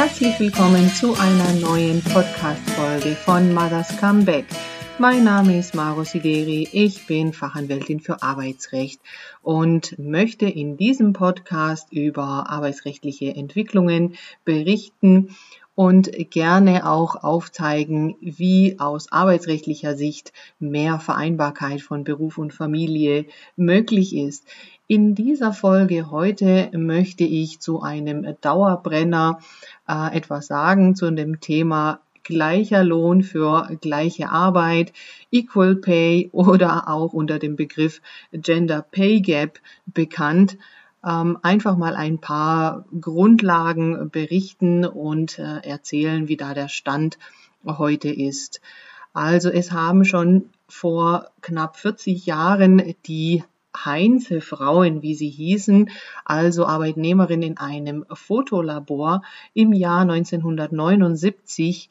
Herzlich willkommen zu einer neuen Podcast-Folge von Mothers Comeback. Mein Name ist Maro Sideri, ich bin Fachanwältin für Arbeitsrecht und möchte in diesem Podcast über arbeitsrechtliche Entwicklungen berichten und gerne auch aufzeigen, wie aus arbeitsrechtlicher Sicht mehr Vereinbarkeit von Beruf und Familie möglich ist. In dieser Folge heute möchte ich zu einem Dauerbrenner äh, etwas sagen zu dem Thema gleicher Lohn für gleiche Arbeit, Equal Pay oder auch unter dem Begriff Gender Pay Gap bekannt. Ähm, einfach mal ein paar Grundlagen berichten und äh, erzählen, wie da der Stand heute ist. Also es haben schon vor knapp 40 Jahren die Heinze Frauen, wie sie hießen, also Arbeitnehmerin in einem Fotolabor, im Jahr 1979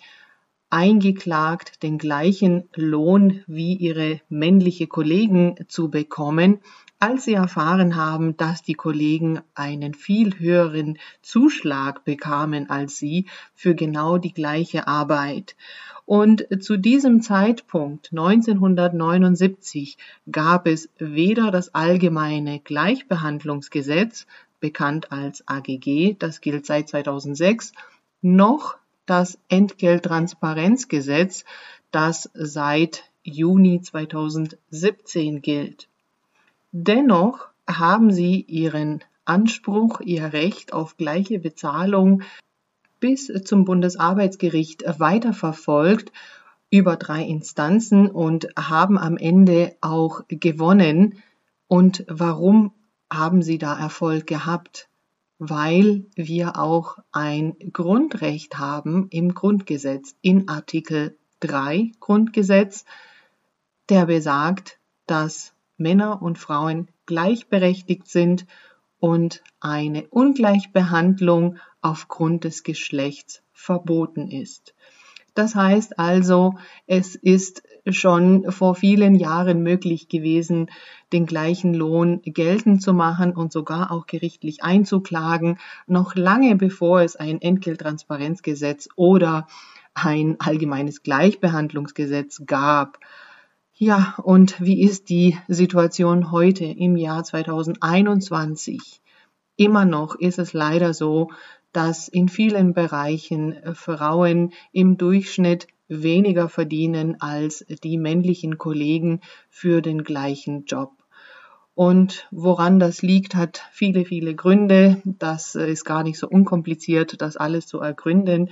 eingeklagt, den gleichen Lohn wie ihre männliche Kollegen zu bekommen, als sie erfahren haben, dass die Kollegen einen viel höheren Zuschlag bekamen als sie für genau die gleiche Arbeit. Und zu diesem Zeitpunkt 1979 gab es weder das allgemeine Gleichbehandlungsgesetz, bekannt als AGG, das gilt seit 2006, noch das Entgelttransparenzgesetz, das seit Juni 2017 gilt. Dennoch haben sie ihren Anspruch, ihr Recht auf gleiche Bezahlung bis zum Bundesarbeitsgericht weiterverfolgt über drei Instanzen und haben am Ende auch gewonnen. Und warum haben sie da Erfolg gehabt? Weil wir auch ein Grundrecht haben im Grundgesetz, in Artikel 3 Grundgesetz, der besagt, dass Männer und Frauen gleichberechtigt sind und eine Ungleichbehandlung aufgrund des Geschlechts verboten ist. Das heißt also, es ist schon vor vielen Jahren möglich gewesen, den gleichen Lohn geltend zu machen und sogar auch gerichtlich einzuklagen, noch lange bevor es ein Entgelttransparenzgesetz oder ein allgemeines Gleichbehandlungsgesetz gab. Ja, und wie ist die Situation heute im Jahr 2021? Immer noch ist es leider so, dass in vielen Bereichen Frauen im Durchschnitt weniger verdienen als die männlichen Kollegen für den gleichen Job. Und woran das liegt, hat viele, viele Gründe. Das ist gar nicht so unkompliziert, das alles zu ergründen.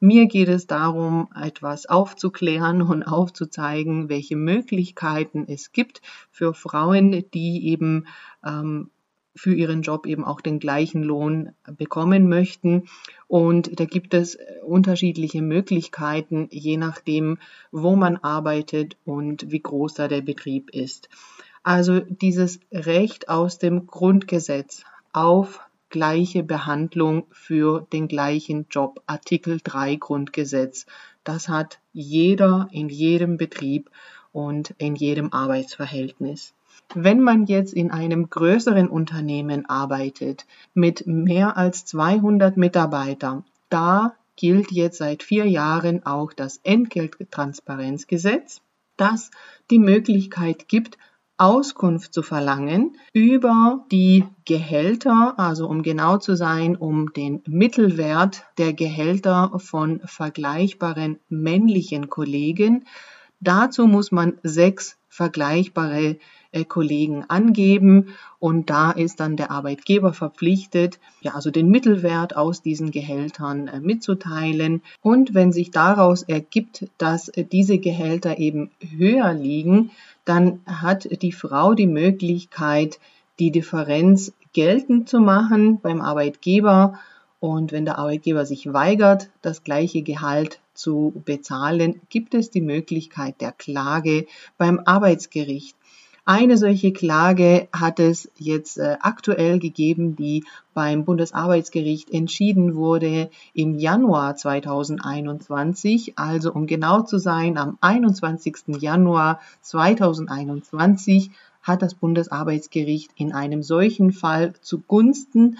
Mir geht es darum, etwas aufzuklären und aufzuzeigen, welche Möglichkeiten es gibt für Frauen, die eben ähm, für ihren Job eben auch den gleichen Lohn bekommen möchten. Und da gibt es unterschiedliche Möglichkeiten, je nachdem, wo man arbeitet und wie groß da der Betrieb ist. Also dieses Recht aus dem Grundgesetz auf gleiche Behandlung für den gleichen Job. Artikel 3 Grundgesetz. Das hat jeder in jedem Betrieb und in jedem Arbeitsverhältnis. Wenn man jetzt in einem größeren Unternehmen arbeitet mit mehr als 200 Mitarbeitern, da gilt jetzt seit vier Jahren auch das Entgelttransparenzgesetz, das die Möglichkeit gibt, Auskunft zu verlangen über die Gehälter, also um genau zu sein, um den Mittelwert der Gehälter von vergleichbaren männlichen Kollegen. Dazu muss man sechs vergleichbare äh, Kollegen angeben und da ist dann der Arbeitgeber verpflichtet, ja, also den Mittelwert aus diesen Gehältern äh, mitzuteilen und wenn sich daraus ergibt, dass äh, diese Gehälter eben höher liegen, dann hat die Frau die Möglichkeit, die Differenz geltend zu machen beim Arbeitgeber. Und wenn der Arbeitgeber sich weigert, das gleiche Gehalt zu bezahlen, gibt es die Möglichkeit der Klage beim Arbeitsgericht. Eine solche Klage hat es jetzt äh, aktuell gegeben, die beim Bundesarbeitsgericht entschieden wurde im Januar 2021. Also um genau zu sein, am 21. Januar 2021 hat das Bundesarbeitsgericht in einem solchen Fall zugunsten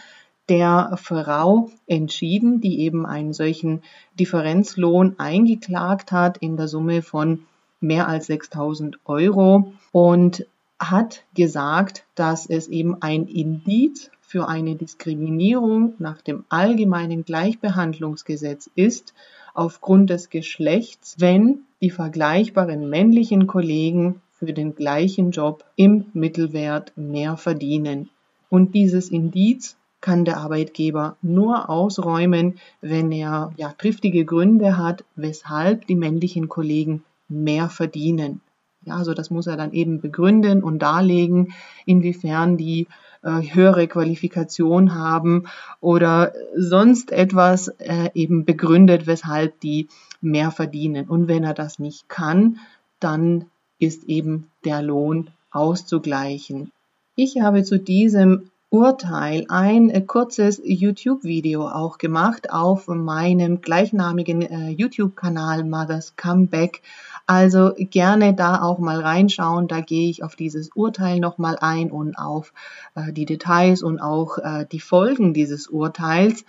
der Frau entschieden, die eben einen solchen Differenzlohn eingeklagt hat in der Summe von mehr als 6000 Euro und hat gesagt, dass es eben ein Indiz für eine Diskriminierung nach dem allgemeinen Gleichbehandlungsgesetz ist, aufgrund des Geschlechts, wenn die vergleichbaren männlichen Kollegen für den gleichen Job im Mittelwert mehr verdienen. Und dieses Indiz kann der Arbeitgeber nur ausräumen, wenn er ja, triftige Gründe hat, weshalb die männlichen Kollegen mehr verdienen. Ja, also das muss er dann eben begründen und darlegen, inwiefern die äh, höhere Qualifikation haben oder sonst etwas äh, eben begründet, weshalb die mehr verdienen. Und wenn er das nicht kann, dann ist eben der Lohn auszugleichen. Ich habe zu diesem Urteil ein äh, kurzes YouTube-Video auch gemacht auf meinem gleichnamigen äh, YouTube-Kanal Mothers Comeback. Also gerne da auch mal reinschauen. Da gehe ich auf dieses Urteil nochmal ein und auf äh, die Details und auch äh, die Folgen dieses Urteils,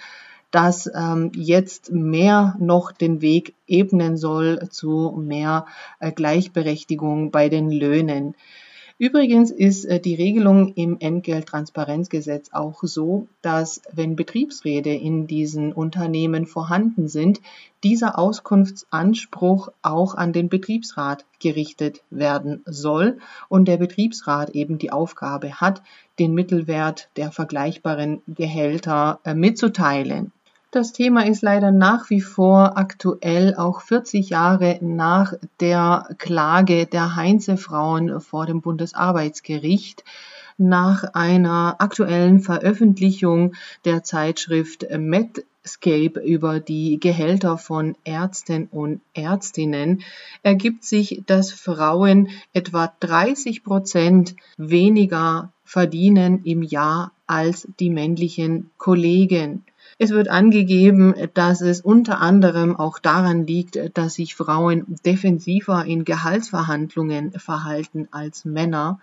das ähm, jetzt mehr noch den Weg ebnen soll zu mehr äh, Gleichberechtigung bei den Löhnen. Übrigens ist äh, die Regelung im Entgelttransparenzgesetz auch so, dass wenn Betriebsräte in diesen Unternehmen vorhanden sind, dieser Auskunftsanspruch auch an den Betriebsrat gerichtet werden soll und der Betriebsrat eben die Aufgabe hat, den Mittelwert der vergleichbaren Gehälter äh, mitzuteilen. Das Thema ist leider nach wie vor aktuell, auch 40 Jahre nach der Klage der Heinze-Frauen vor dem Bundesarbeitsgericht nach einer aktuellen Veröffentlichung der Zeitschrift Medscape über die Gehälter von Ärzten und Ärztinnen ergibt sich, dass Frauen etwa 30 Prozent weniger verdienen im Jahr als die männlichen Kollegen. Es wird angegeben, dass es unter anderem auch daran liegt, dass sich Frauen defensiver in Gehaltsverhandlungen verhalten als Männer.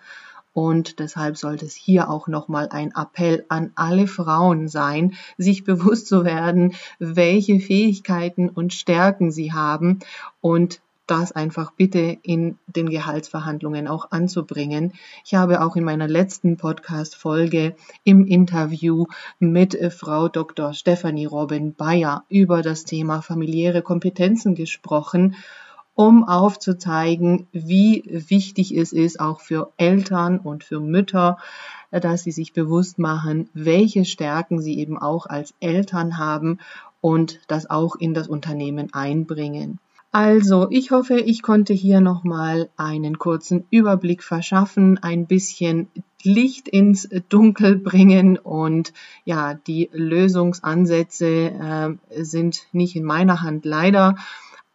Und deshalb sollte es hier auch nochmal ein Appell an alle Frauen sein, sich bewusst zu werden, welche Fähigkeiten und Stärken sie haben und das einfach bitte in den Gehaltsverhandlungen auch anzubringen. Ich habe auch in meiner letzten Podcast-Folge im Interview mit äh, Frau Dr. Stephanie Robin Bayer über das Thema familiäre Kompetenzen gesprochen um aufzuzeigen, wie wichtig es ist, auch für Eltern und für Mütter, äh, dass sie sich bewusst machen, welche Stärken sie eben auch als Eltern haben und das auch in das Unternehmen einbringen. Also, ich hoffe, ich konnte hier nochmal einen kurzen Überblick verschaffen, ein bisschen Licht ins Dunkel bringen und ja, die Lösungsansätze äh, sind nicht in meiner Hand leider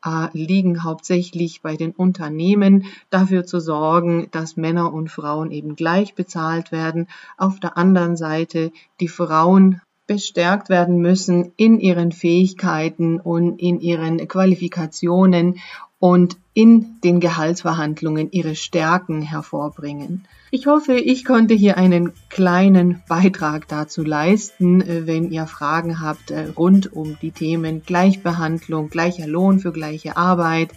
äh, liegen hauptsächlich bei den Unternehmen, dafür zu sorgen, dass Männer und Frauen eben gleich bezahlt werden. Auf der anderen Seite die Frauen bestärkt werden müssen in ihren Fähigkeiten und in ihren Qualifikationen und in den Gehaltsverhandlungen ihre Stärken hervorbringen. Ich hoffe, ich konnte hier einen kleinen Beitrag dazu leisten. Wenn ihr Fragen habt äh, rund um die Themen Gleichbehandlung, gleicher Lohn für gleiche Arbeit,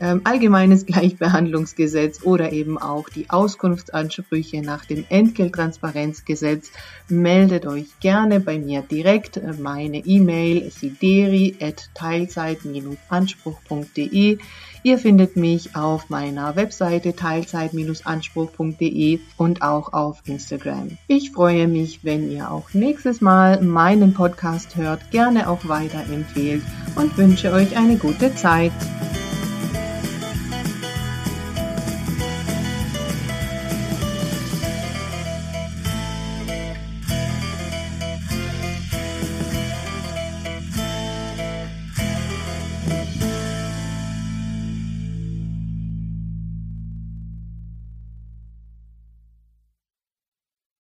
ähm, allgemeines Gleichbehandlungsgesetz oder eben auch die Auskunftsansprüche nach dem Entgelttransparenzgesetz, meldet euch gerne bei mir direkt. Meine E-Mail sideri.teilzeit-anspruch.de. Ihr findet mich auf meiner Webseite teilzeit-anspruch.de und auch auf Instagram. Ich freue mich, wenn ihr auch nächstes Mal meinen Podcast hört, gerne auch weiterempfehlt und wünsche euch eine gute Zeit.